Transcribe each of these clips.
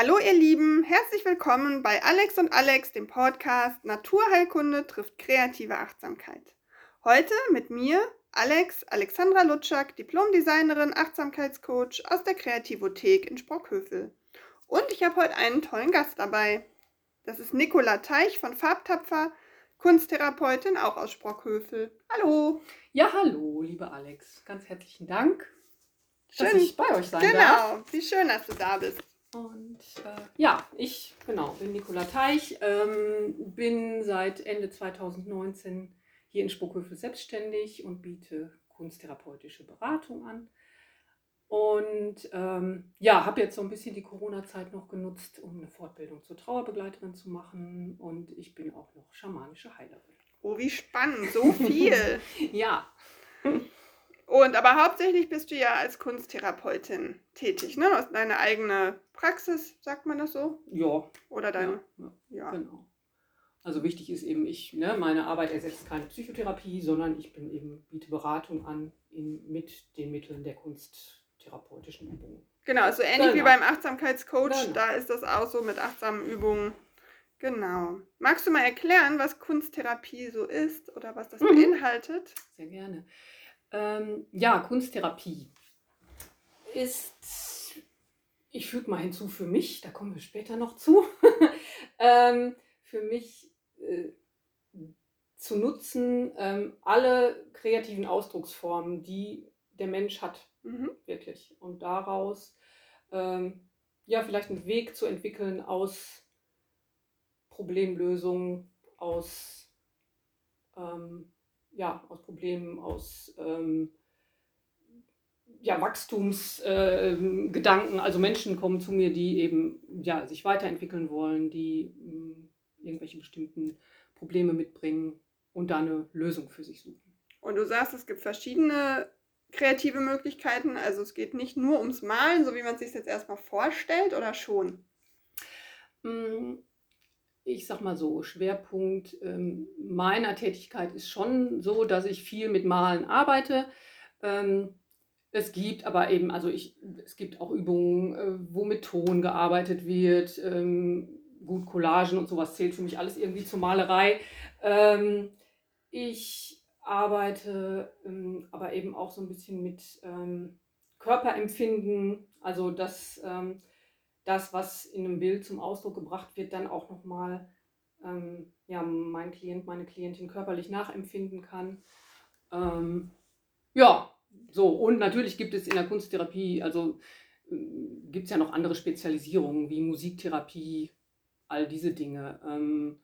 Hallo ihr Lieben, herzlich willkommen bei Alex und Alex, dem Podcast Naturheilkunde trifft kreative Achtsamkeit. Heute mit mir, Alex, Alexandra Lutschak, Diplomdesignerin, Achtsamkeitscoach aus der Kreativothek in Sprockhövel. Und ich habe heute einen tollen Gast dabei. Das ist Nicola Teich von Farbtapfer, Kunsttherapeutin auch aus Sprockhövel. Hallo. Ja, hallo, liebe Alex. Ganz herzlichen Dank, Schön, dass ich bei euch sein genau. darf. Wie schön, dass du da bist. Und äh, ja, ich genau bin Nicola Teich, ähm, bin seit Ende 2019 hier in Sprockhövel selbstständig und biete kunsttherapeutische Beratung an. Und ähm, ja, habe jetzt so ein bisschen die Corona-Zeit noch genutzt, um eine Fortbildung zur Trauerbegleiterin zu machen. Und ich bin auch noch schamanische Heilerin. Oh, wie spannend, so viel. Ja, Und aber hauptsächlich bist du ja als Kunsttherapeutin tätig, ne? Du hast deine eigene Praxis, sagt man das so? ja, Oder deine, ja, ja. Genau. Also wichtig ist eben, ich, ne, meine Arbeit ersetzt keine Psychotherapie, sondern ich bin eben, biete Beratung an in, mit den Mitteln der kunsttherapeutischen Übungen. Genau, so ähnlich wie Genau. beim Achtsamkeitscoach, Genau. da ist das auch so mit achtsamen Übungen. Genau. Magst du mal erklären, was Kunsttherapie so ist oder was das Mhm. beinhaltet? Sehr gerne. Ähm, ja, Kunsttherapie ist, ich füge mal hinzu für mich, da kommen wir später noch zu, ähm, für mich äh, zu nutzen, ähm, alle kreativen Ausdrucksformen, die der Mensch hat, Mhm. wirklich. Und daraus ähm, ja vielleicht einen Weg zu entwickeln aus Problemlösungen, aus, ähm, ja, aus Problemen, aus ähm, ja, Wachstumsgedanken. Äh, also Menschen kommen zu mir, die eben ja, sich weiterentwickeln wollen, die mh, irgendwelche bestimmten Probleme mitbringen und da eine Lösung für sich suchen. Und du sagst, es gibt verschiedene kreative Möglichkeiten. Also es geht nicht nur ums Malen, so wie man es sich jetzt erstmal vorstellt, oder schon? Mm, Ich sag mal so, Schwerpunkt ähm, meiner Tätigkeit ist schon so, dass ich viel mit Malen arbeite. Ähm, es gibt aber eben, also ich, es gibt auch Übungen, äh, wo mit Ton gearbeitet wird. Ähm, gut, Collagen und sowas zählt für mich alles irgendwie zur Malerei. Ähm, ich arbeite ähm, aber eben auch so ein bisschen mit ähm, Körperempfinden, also das, ähm, das, was in einem Bild zum Ausdruck gebracht wird, dann auch nochmal ähm, ja, mein Klient, meine Klientin körperlich nachempfinden kann. Ähm, ja, so, und natürlich gibt es in der Kunsttherapie, also gibt es ja noch andere Spezialisierungen wie Musiktherapie, all diese Dinge. Ähm,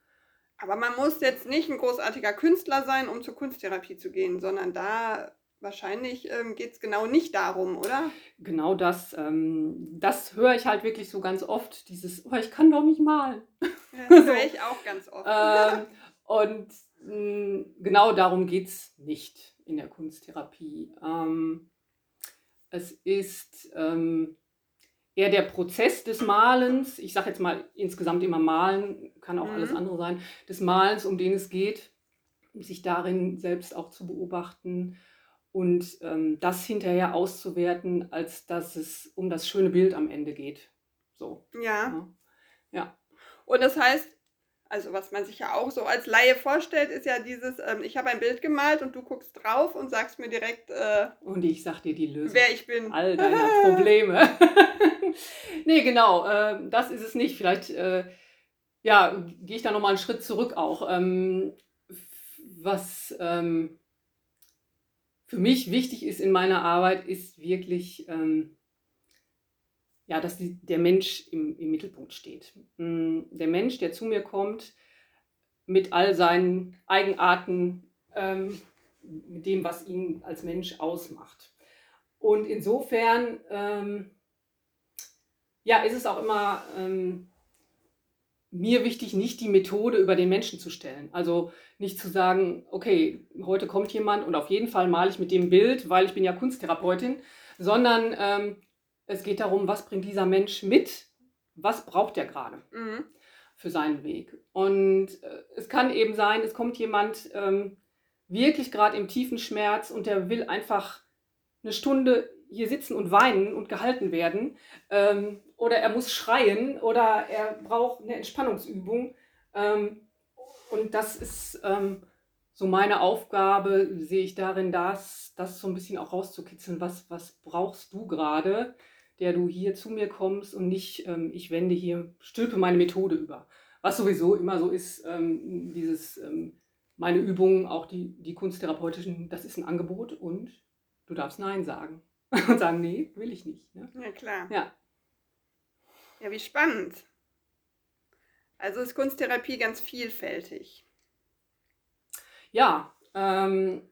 Aber man muss jetzt nicht ein großartiger Künstler sein, um zur Kunsttherapie zu gehen, sondern da wahrscheinlich ähm, geht es genau nicht darum, oder? genau das, ähm, das höre ich halt wirklich so ganz oft, dieses, oh, ich kann doch nicht malen. Das höre ich auch ganz oft. ähm, und mh, genau darum geht es nicht in der Kunsttherapie. Ähm, es ist ähm, eher der Prozess des Malens, ich sage jetzt mal insgesamt immer Malen, kann auch Mhm. alles andere sein, des Malens, um den es geht, sich darin selbst auch zu beobachten und ähm, das hinterher auszuwerten, als dass es um das schöne Bild am Ende geht. So. ja. Ja. Und das heißt, also was man sich ja auch so als Laie vorstellt, ist ja dieses, ähm, ich habe ein Bild gemalt und du guckst drauf und sagst mir direkt, äh, Und ich sag dir die Lösung. wer ich bin. all deiner Probleme. nee, genau, äh, das ist es nicht. Vielleicht äh, ja, gehe ich da nochmal einen Schritt zurück auch. Ähm, was ähm, für mich wichtig ist in meiner Arbeit, ist wirklich, ähm, ja, dass die, der Mensch im, im Mittelpunkt steht. Mm, Der Mensch, der zu mir kommt, mit all seinen Eigenarten, ähm, mit dem, was ihn als Mensch ausmacht. Und insofern, ähm, ja, ist es auch immer ähm, mir wichtig, nicht die Methode über den Menschen zu stellen. Also nicht zu sagen, okay, heute kommt jemand und auf jeden Fall male ich mit dem Bild, weil ich bin ja Kunsttherapeutin, sondern ähm, es geht darum, was bringt dieser Mensch mit, was braucht er gerade Mhm. für seinen Weg. Und äh, es kann eben sein, es kommt jemand ähm, wirklich gerade im tiefen Schmerz und der will einfach eine Stunde hier sitzen und weinen und gehalten werden. Ähm, oder er muss schreien oder er braucht eine Entspannungsübung. Ähm, und das ist ähm, so meine Aufgabe, sehe ich darin, das, das so ein bisschen auch rauszukitzeln. Was, was brauchst du gerade, der du hier zu mir kommst und nicht, ähm, ich wende hier, stülpe meine Methode über. Was sowieso immer so ist, ähm, dieses, ähm, meine Übungen, auch die, die kunsttherapeutischen, das ist ein Angebot und du darfst Nein sagen. und sagen, nee, will ich nicht. Ne? Ja, klar. Ja. Ja, wie spannend. Also ist Kunsttherapie ganz vielfältig. Ja, ähm,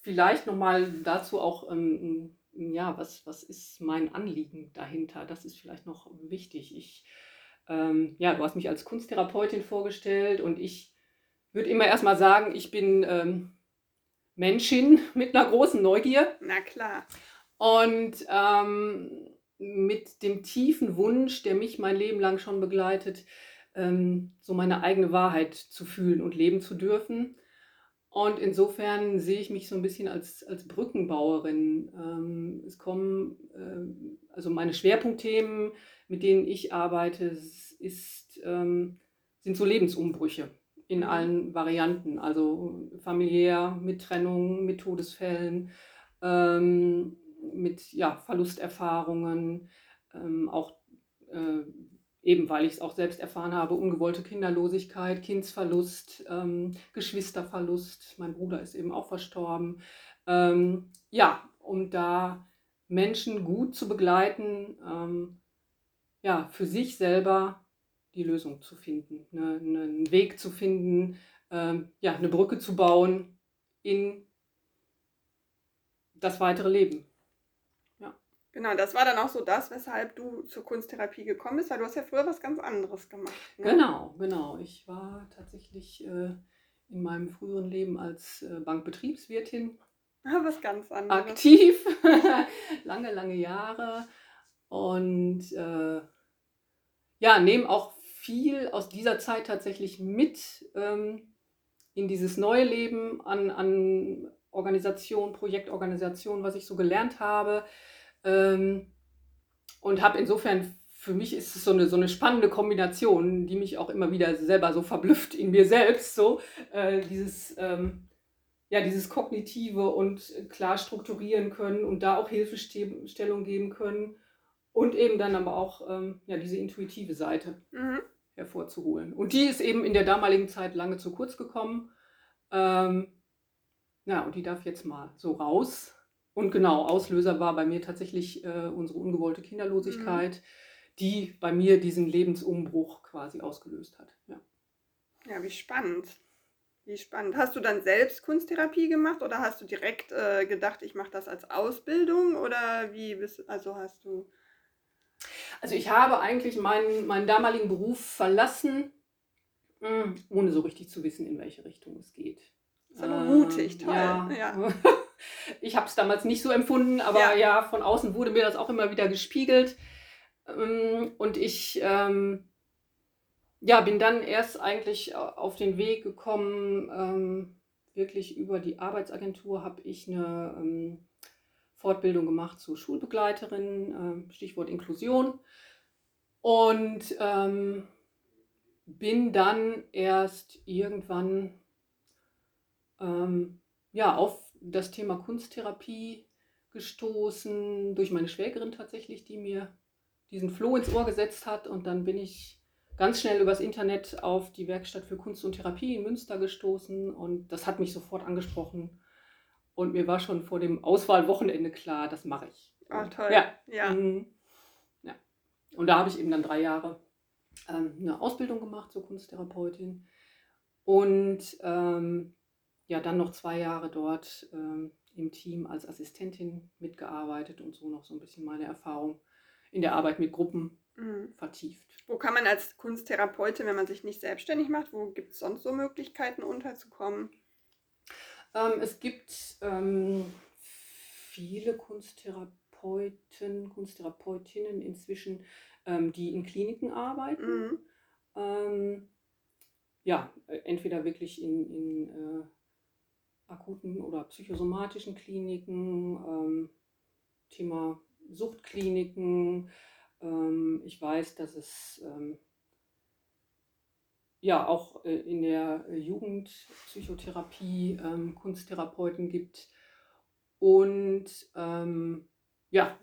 vielleicht nochmal dazu auch, ähm, ja, was, was ist mein Anliegen dahinter? Das ist vielleicht noch wichtig. Ich, ähm, ja, du hast mich als Kunsttherapeutin vorgestellt und ich würde immer erstmal sagen, ich bin ähm, Menschin mit einer großen Neugier. Na klar. Und ähm, mit dem tiefen Wunsch, der mich mein Leben lang schon begleitet, ähm, so meine eigene Wahrheit zu fühlen und leben zu dürfen. Und insofern sehe ich mich so ein bisschen als, als Brückenbauerin. Ähm, es kommen, äh, also meine Schwerpunktthemen, mit denen ich arbeite, ist, ähm, sind so Lebensumbrüche in mhm. allen Varianten, also familiär, mit Trennung, mit Todesfällen, ähm, mit ja, Verlusterfahrungen, ähm, auch äh, eben weil ich es auch selbst erfahren habe, ungewollte Kinderlosigkeit, Kindsverlust, ähm, Geschwisterverlust. Mein Bruder ist eben auch verstorben. Ähm, ja, um da Menschen gut zu begleiten, ähm, ja, für sich selber die Lösung zu finden, ne, ne, einen Weg zu finden, ähm, ja, eine Brücke zu bauen in das weitere Leben. Genau, das war dann auch so das, weshalb du zur Kunsttherapie gekommen bist, weil du hast ja früher was ganz anderes gemacht. Ne? Genau, genau. Ich war tatsächlich äh, in meinem früheren Leben als äh, Bankbetriebswirtin ah, was ganz anderes. aktiv, lange, lange Jahre und äh, ja, nehme auch viel aus dieser Zeit tatsächlich mit ähm, in dieses neue Leben an, an Organisation, Projektorganisation, was ich so gelernt habe ähm, und habe insofern, für mich ist es so eine, so eine spannende Kombination, die mich auch immer wieder selber so verblüfft in mir selbst, so äh, dieses, ähm, ja, dieses Kognitive und klar strukturieren können und da auch Hilfestellung geben können und eben dann aber auch ähm, ja, diese intuitive Seite mhm. hervorzuholen. Und die ist eben in der damaligen Zeit lange zu kurz gekommen. Ähm, ja, und die darf jetzt mal so raus und genau, Auslöser war bei mir tatsächlich äh, unsere ungewollte Kinderlosigkeit, mhm. die bei mir diesen Lebensumbruch quasi ausgelöst hat. Ja, ja wie spannend. Wie spannend. Hast du dann selbst Kunsttherapie gemacht oder hast du direkt äh, gedacht, ich mache das als Ausbildung oder wie bist also hast du Also ich habe eigentlich meinen, meinen damaligen Beruf verlassen, mh, hm, ohne so richtig zu wissen, in welche Richtung es geht. Das ist aber mutig, toll. Ja. ja. Ich habe es damals nicht so empfunden, aber ja. ja. von außen wurde mir das auch immer wieder gespiegelt. Ähm, und ich ähm, ja, bin dann erst eigentlich auf den Weg gekommen, ähm, wirklich über die Arbeitsagentur habe ich eine ähm, Fortbildung gemacht zur Schulbegleiterin, äh, Stichwort Inklusion. Und ähm, bin dann erst irgendwann ähm, ja, auf das Thema Kunsttherapie gestoßen, durch meine Schwägerin tatsächlich, die mir diesen Floh ins Ohr gesetzt hat. Und dann bin ich ganz schnell übers Internet auf die Werkstatt für Kunst und Therapie in Münster gestoßen und das hat mich sofort angesprochen. Und mir war schon vor dem Auswahlwochenende klar, das mache ich. Ah, toll. Ja. ja. Mhm. ja. Und da habe ich eben dann drei Jahre ähm, eine Ausbildung gemacht zur Kunsttherapeutin. Und ähm, ja dann noch zwei Jahre dort ähm, im Team als Assistentin mitgearbeitet und so noch so ein bisschen meine Erfahrung in der Arbeit mit Gruppen mhm. vertieft. Wo kann man als Kunsttherapeutin, wenn man sich nicht selbstständig macht, wo gibt es sonst so Möglichkeiten unterzukommen? Ähm, es gibt ähm, viele Kunsttherapeuten, Kunsttherapeutinnen inzwischen, ähm, die in Kliniken arbeiten. Mhm. Ähm, ja, äh, entweder wirklich in, in äh, akuten oder psychosomatischen Kliniken, ähm, Thema Suchtkliniken, Ähm, ich weiß, dass es ähm, ja auch äh, in der Jugendpsychotherapie ähm, Kunsttherapeuten gibt und ähm, ja,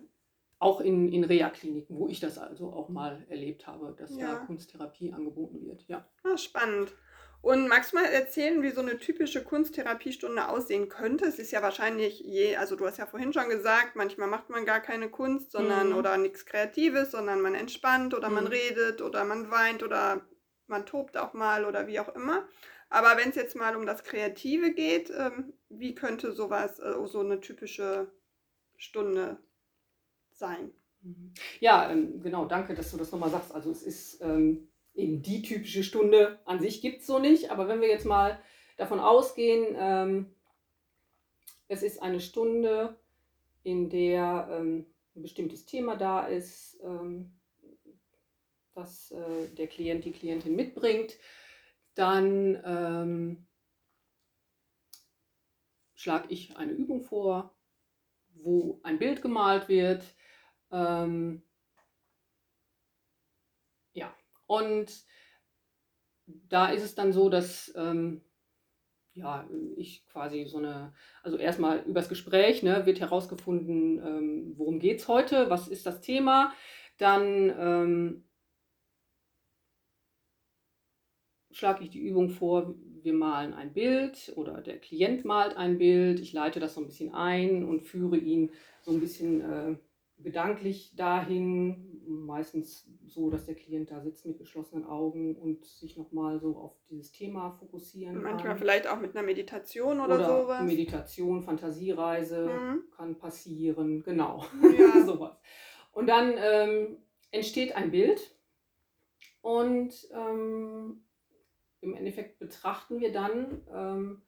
auch in, in Reha-Kliniken, wo ich das also auch mal erlebt habe, dass da Ja. Kunsttherapie angeboten wird. Ja. Ah, spannend. Und magst du mal erzählen, wie so eine typische Kunsttherapiestunde aussehen könnte? Es ist ja wahrscheinlich je, also du hast ja vorhin schon gesagt, manchmal macht man gar keine Kunst, sondern Mhm. oder nichts Kreatives, sondern man entspannt oder man Mhm. redet oder man weint oder man tobt auch mal oder wie auch immer. Aber wenn es jetzt mal um das Kreative geht, ähm, wie könnte sowas, äh, so eine typische Stunde sein? Mhm. Ja, ähm, genau, danke, dass du das nochmal sagst. Also es ist ähm, eben die typische Stunde an sich gibt es so nicht, aber wenn wir jetzt mal davon ausgehen, ähm, es ist eine Stunde, in der ähm, ein bestimmtes Thema da ist, ähm, das äh, der Klient, die Klientin mitbringt, dann ähm, schlage ich eine Übung vor, wo ein Bild gemalt wird. Ähm, ja, und da ist es dann so, dass ähm, ja, ich quasi so eine, also erstmal übers Gespräch ne, wird herausgefunden, ähm, worum geht es heute, was ist das Thema. Dann ähm, schlage ich die Übung vor, wir malen ein Bild oder der Klient malt ein Bild. Ich leite das so ein bisschen ein und führe ihn so ein bisschen äh, gedanklich dahin. Meistens so, dass der Klient da sitzt mit geschlossenen Augen und sich nochmal so auf dieses Thema fokussieren Manchmal kann. vielleicht auch mit einer Meditation oder, Oder sowas. Meditation, Fantasiereise Mhm. kann passieren, genau. Ja. sowas. Und dann ähm, entsteht ein Bild und ähm, im Endeffekt betrachten wir dann ähm,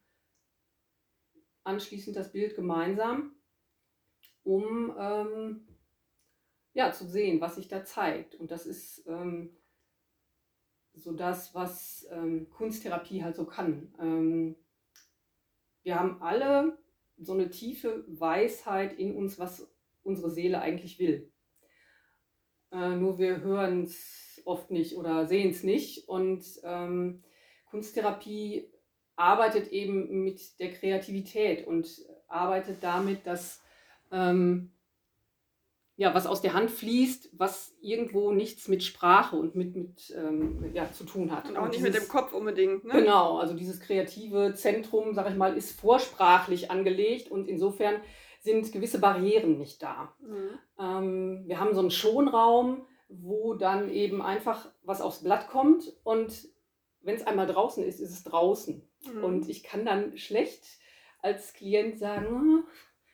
anschließend das Bild gemeinsam, um ähm, ja, zu sehen, was sich da zeigt. Und das ist ähm, so das, was ähm, Kunsttherapie halt so kann. Ähm, wir haben alle so eine tiefe Weisheit in uns, was unsere Seele eigentlich will. Äh, nur wir hören es oft nicht oder sehen es nicht. Und ähm, Kunsttherapie arbeitet eben mit der Kreativität und arbeitet damit, dass ähm, ja, was aus der Hand fließt, was irgendwo nichts mit Sprache und mit, mit ähm, ja, zu tun hat. Und auch Und nicht mit dieses- dem Kopf unbedingt, ne? Genau, also dieses kreative Zentrum, sag ich mal, ist vorsprachlich angelegt und insofern sind gewisse Barrieren nicht da. Mhm. Ähm, wir haben so einen Schonraum, wo dann eben einfach was aufs Blatt kommt und wenn es einmal draußen ist, ist es draußen. Mhm. Und ich kann dann schlecht als Klient sagen, "Ah,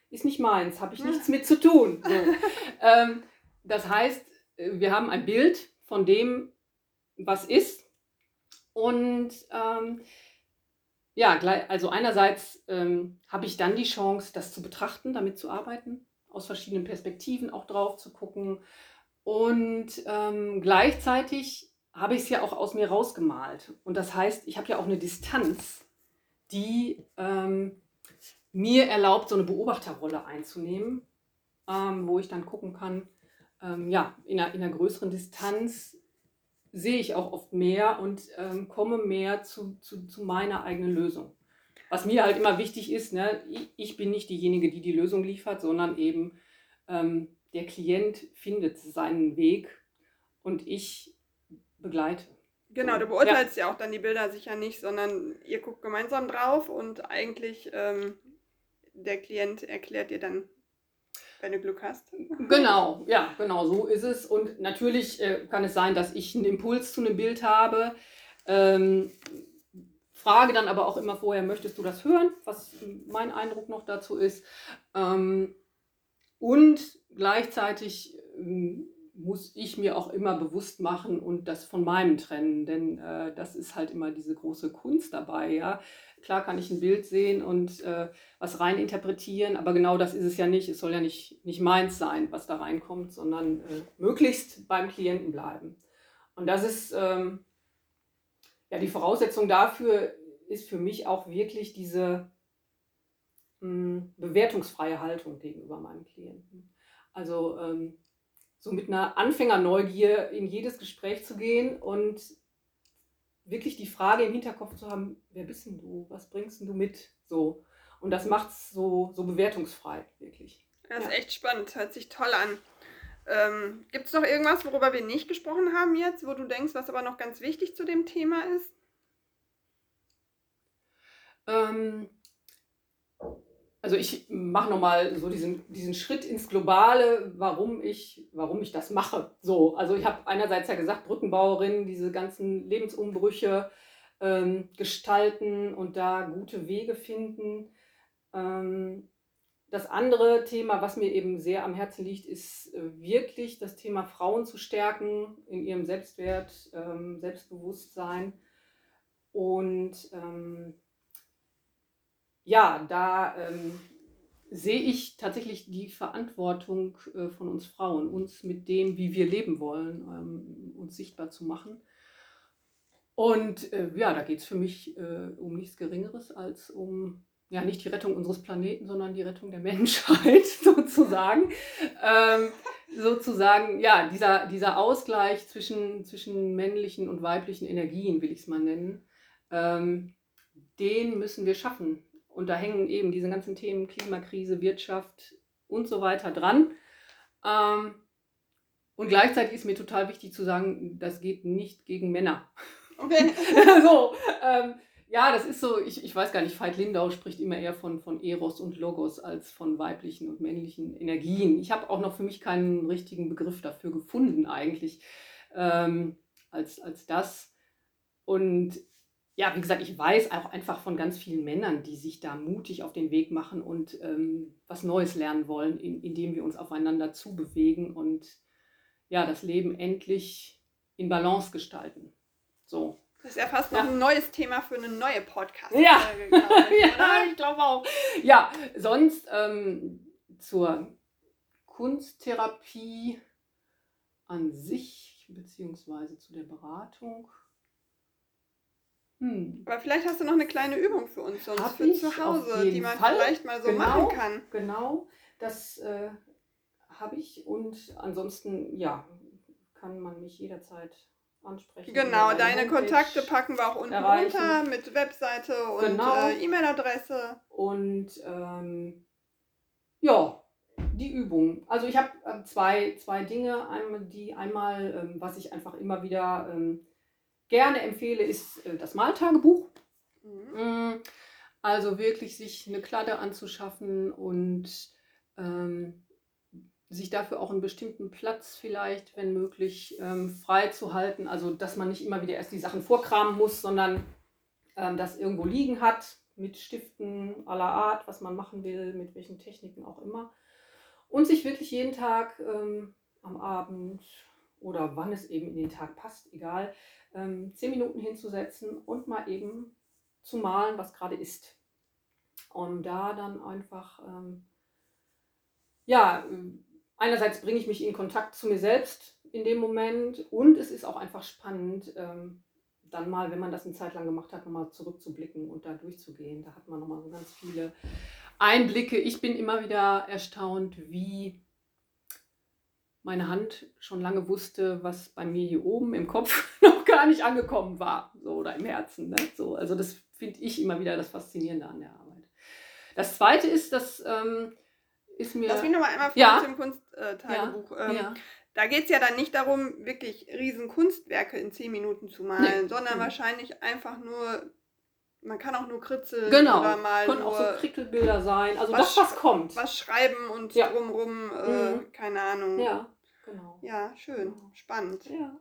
ist nicht meins, habe ich nichts mit zu tun. So. ähm, das heißt, äh, wir haben ein Bild von dem, was ist. Und ähm, ja, also einerseits ähm, habe ich dann die Chance, das zu betrachten, damit zu arbeiten, aus verschiedenen Perspektiven auch drauf zu gucken. Und ähm, gleichzeitig habe ich es ja auch aus mir rausgemalt. Und das heißt, ich habe ja auch eine Distanz, die ähm, mir erlaubt, so eine Beobachterrolle einzunehmen, ähm, wo ich dann gucken kann, ähm, ja, in einer, in einer größeren Distanz sehe ich auch oft mehr und ähm, komme mehr zu, zu, zu meiner eigenen Lösung. Was mir halt immer wichtig ist, ne, ich, bin nicht diejenige, die die Lösung liefert, sondern eben ähm, der Klient findet seinen Weg und ich begleite. Genau, du beurteilst ja. auch dann die Bilder sicher nicht, sondern ihr guckt gemeinsam drauf und eigentlich ähm, der Klient erklärt dir dann, wenn du Glück hast. Genau, ja, genau, so ist es. Und natürlich äh, kann es sein, dass ich einen Impuls zu einem Bild habe. Ähm, frage dann aber auch immer vorher, möchtest du das hören, was mein Eindruck noch dazu ist. Ähm, und gleichzeitig ähm, muss ich mir auch immer bewusst machen und das von meinem trennen, denn äh, das ist halt immer diese große Kunst dabei, ja. Klar kann ich ein Bild sehen und äh, was rein interpretieren, aber genau das ist es ja nicht. Es soll ja nicht, nicht meins sein, was da reinkommt, sondern äh, möglichst beim Klienten bleiben. Und das ist, ähm, ja, die Voraussetzung dafür ist für mich auch wirklich diese mh, bewertungsfreie Haltung gegenüber meinem Klienten. Also ähm, so mit einer Anfängerneugier in jedes Gespräch zu gehen und wirklich die Frage im Hinterkopf zu haben, wer bist denn du? Was bringst denn du mit? So. Und das macht es so, so bewertungsfrei, wirklich. Das ist ja. echt spannend, hört sich toll an. Ähm, Gibt es noch irgendwas, worüber wir nicht gesprochen haben jetzt, wo du denkst, was aber noch ganz wichtig zu dem Thema ist? Ähm, also ich mache nochmal so diesen, diesen Schritt ins Globale, warum ich, warum ich das mache. So, also ich habe einerseits ja gesagt, Brückenbauerin, diese ganzen Lebensumbrüche ähm, gestalten und da gute Wege finden. Ähm, das andere Thema, was mir eben sehr am Herzen liegt, ist äh, wirklich das Thema Frauen zu stärken in ihrem Selbstwert, ähm, Selbstbewusstsein und ähm, ja, da ähm, sehe ich tatsächlich die Verantwortung äh, von uns Frauen, uns mit dem, wie wir leben wollen, ähm, uns sichtbar zu machen. Und äh, ja, da geht es für mich äh, um nichts Geringeres als um, ja, nicht die Rettung unseres Planeten, sondern die Rettung der Menschheit sozusagen. Ähm, sozusagen, ja, dieser, dieser Ausgleich zwischen, zwischen männlichen und weiblichen Energien, will ich es mal nennen, ähm, den müssen wir schaffen. Und da hängen eben diese ganzen Themen Klimakrise, Wirtschaft und so weiter dran. Ähm, und gleichzeitig ist mir total wichtig zu sagen, das geht nicht gegen Männer. Okay. so, ähm, ja, das ist so, ich, ich weiß gar nicht, Veit Lindau spricht immer eher von, von Eros und Logos als von weiblichen und männlichen Energien. Ich habe auch noch für mich keinen richtigen Begriff dafür gefunden eigentlich ähm, als, als das. Und ja, wie gesagt, ich weiß auch einfach von ganz vielen Männern, die sich da mutig auf den Weg machen und ähm, was Neues lernen wollen, in, indem wir uns aufeinander zubewegen und ja, das Leben endlich in Balance gestalten. So. Das ist ja fast noch ja. ein neues Thema für eine neue podcast Ja, ich, ja ich glaube auch. Ja, sonst ähm, zur Kunsttherapie an sich, beziehungsweise zu der Beratung hm. Aber vielleicht hast du noch eine kleine Übung für uns sonst Hab für zu Hause, die man Fall. vielleicht mal so genau, machen kann. Genau, das äh, habe ich und ansonsten, ja, kann man mich jederzeit ansprechen. Genau, deine Homepage Kontakte packen wir auch unten erreichen. runter mit Webseite und genau. äh, E-Mail-Adresse. Und ähm, ja, die Übung. Also ich habe äh, zwei, zwei Dinge. Einmal die einmal, ähm, was ich einfach immer wieder ähm, gerne empfehle, ist äh, das Maltagebuch. Mhm. Mm, also wirklich sich eine Kladde anzuschaffen und ähm, sich dafür auch einen bestimmten Platz vielleicht, wenn möglich, ähm, frei zu halten. Also dass man nicht immer wieder erst die Sachen vorkramen muss, sondern ähm, das irgendwo liegen hat mit Stiften aller Art, was man machen will, mit welchen Techniken auch immer. Und sich wirklich jeden Tag ähm, am Abend oder wann es eben in den Tag passt, egal, ähm, zehn Minuten hinzusetzen und mal eben zu malen, was gerade ist. Und da dann einfach, ähm, ja, einerseits bringe ich mich in Kontakt zu mir selbst in dem Moment und es ist auch einfach spannend, ähm, dann mal, wenn man das eine Zeit lang gemacht hat, nochmal zurückzublicken und da durchzugehen. Da hat man nochmal so ganz viele Einblicke. Ich bin immer wieder erstaunt, wie meine Hand schon lange wusste, was bei mir hier oben im Kopf noch gar nicht angekommen war, so oder im Herzen. Ne? So, also das finde ich immer wieder das Faszinierende an der Arbeit. Das Zweite ist, dass ähm, ist mir. Lass mich nochmal einmal vor ja. dem Kunsttagebuch. Ja. Ähm, ja. Da geht es ja dann nicht darum, wirklich riesen Kunstwerke in zehn Minuten zu malen, nee. sondern nee. wahrscheinlich einfach nur man kann auch nur Kritzel genau. oder mal können auch so Krickelbilder sein. Also was, das, was kommt. Was schreiben und ja. drumrum, äh, mhm. keine Ahnung. Ja. Genau. Ja, schön, genau. spannend. Ja.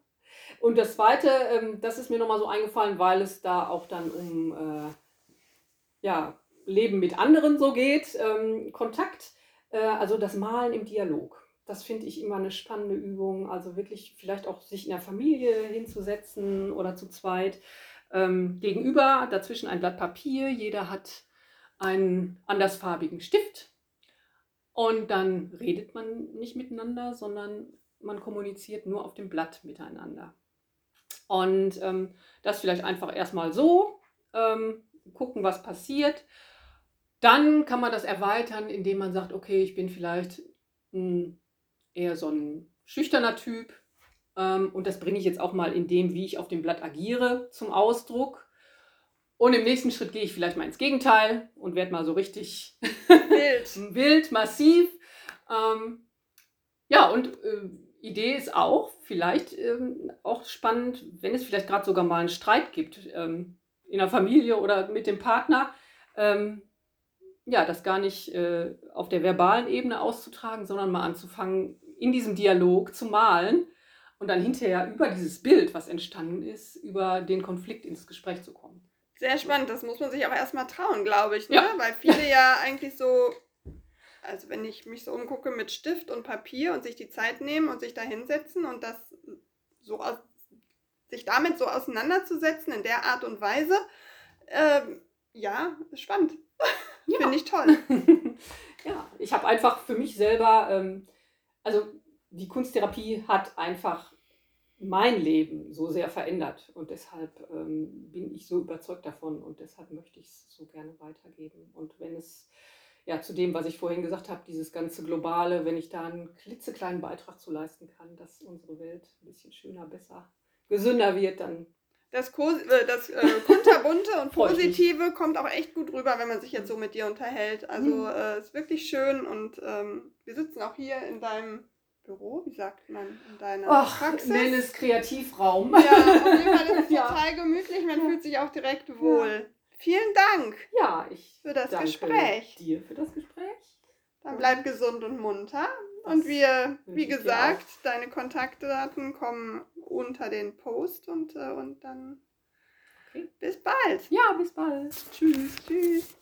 Und das Zweite, ähm, das ist mir nochmal so eingefallen, weil es da auch dann um äh, ja, Leben mit anderen so geht. Ähm, Kontakt, äh, also das Malen im Dialog. Das finde ich immer eine spannende Übung. Also wirklich vielleicht auch sich in der Familie hinzusetzen oder zu zweit. Ähm, gegenüber, dazwischen ein Blatt Papier. Jeder hat einen andersfarbigen Stift und dann redet man nicht miteinander, sondern man kommuniziert nur auf dem Blatt miteinander. Und ähm, das vielleicht einfach erstmal so, ähm, gucken, was passiert. Dann kann man das erweitern, indem man sagt, okay, ich bin vielleicht mh, hm, eher so ein schüchterner Typ. Ähm, und das bringe ich jetzt auch mal in dem, wie ich auf dem Blatt agiere, zum Ausdruck. Und im nächsten Schritt gehe ich vielleicht mal ins Gegenteil und werde mal so richtig wild, wild massiv. Ähm, ja, und äh, Idee ist auch, vielleicht ähm, auch spannend, wenn es vielleicht gerade sogar mal einen Streit gibt ähm, in der Familie oder mit dem Partner, ähm, ja, das gar nicht äh, auf der verbalen Ebene auszutragen, sondern mal anzufangen, in diesem Dialog zu malen und dann hinterher über dieses Bild, was entstanden ist, über den Konflikt ins Gespräch zu kommen. Sehr spannend, das muss man sich auch erstmal trauen, glaube ich, ne? Ja. weil viele ja eigentlich so, also wenn ich mich so umgucke mit Stift und Papier und sich die Zeit nehmen und sich da hinsetzen und das so aus, sich damit so auseinanderzusetzen in der Art und Weise, ähm, ja, spannend. Ja. Finde ich toll. ja, ich habe einfach für mich selber, ähm, also die Kunsttherapie hat einfach mein Leben so sehr verändert und deshalb ähm, bin ich so überzeugt davon und deshalb möchte ich es so gerne weitergeben. Und wenn es ja zu dem, was ich vorhin gesagt habe, dieses ganze Globale, wenn ich da einen klitzekleinen Beitrag zu leisten kann, dass unsere Welt ein bisschen schöner, besser, gesünder wird, dann das, äh, das äh, Kunterbunte und Positive kommt auch echt gut rüber, wenn man sich jetzt so mit dir unterhält. Also mhm. äh, ist wirklich schön und ähm, wir sitzen auch hier in deinem Büro, wie sagt man, in deiner Ach, Praxis. nenn es Kreativraum. Ja, auf jeden Fall ist es ja. total gemütlich, man fühlt sich auch direkt wohl. Vielen Dank. Ja, ich für das danke Gespräch. dir für das Gespräch. Dann bleib gesund und munter. Und wir, wie gesagt, deine Kontaktdaten kommen unter den Post und, äh, und dann okay. bis bald. Ja, bis bald. Tschüss. Tschüss.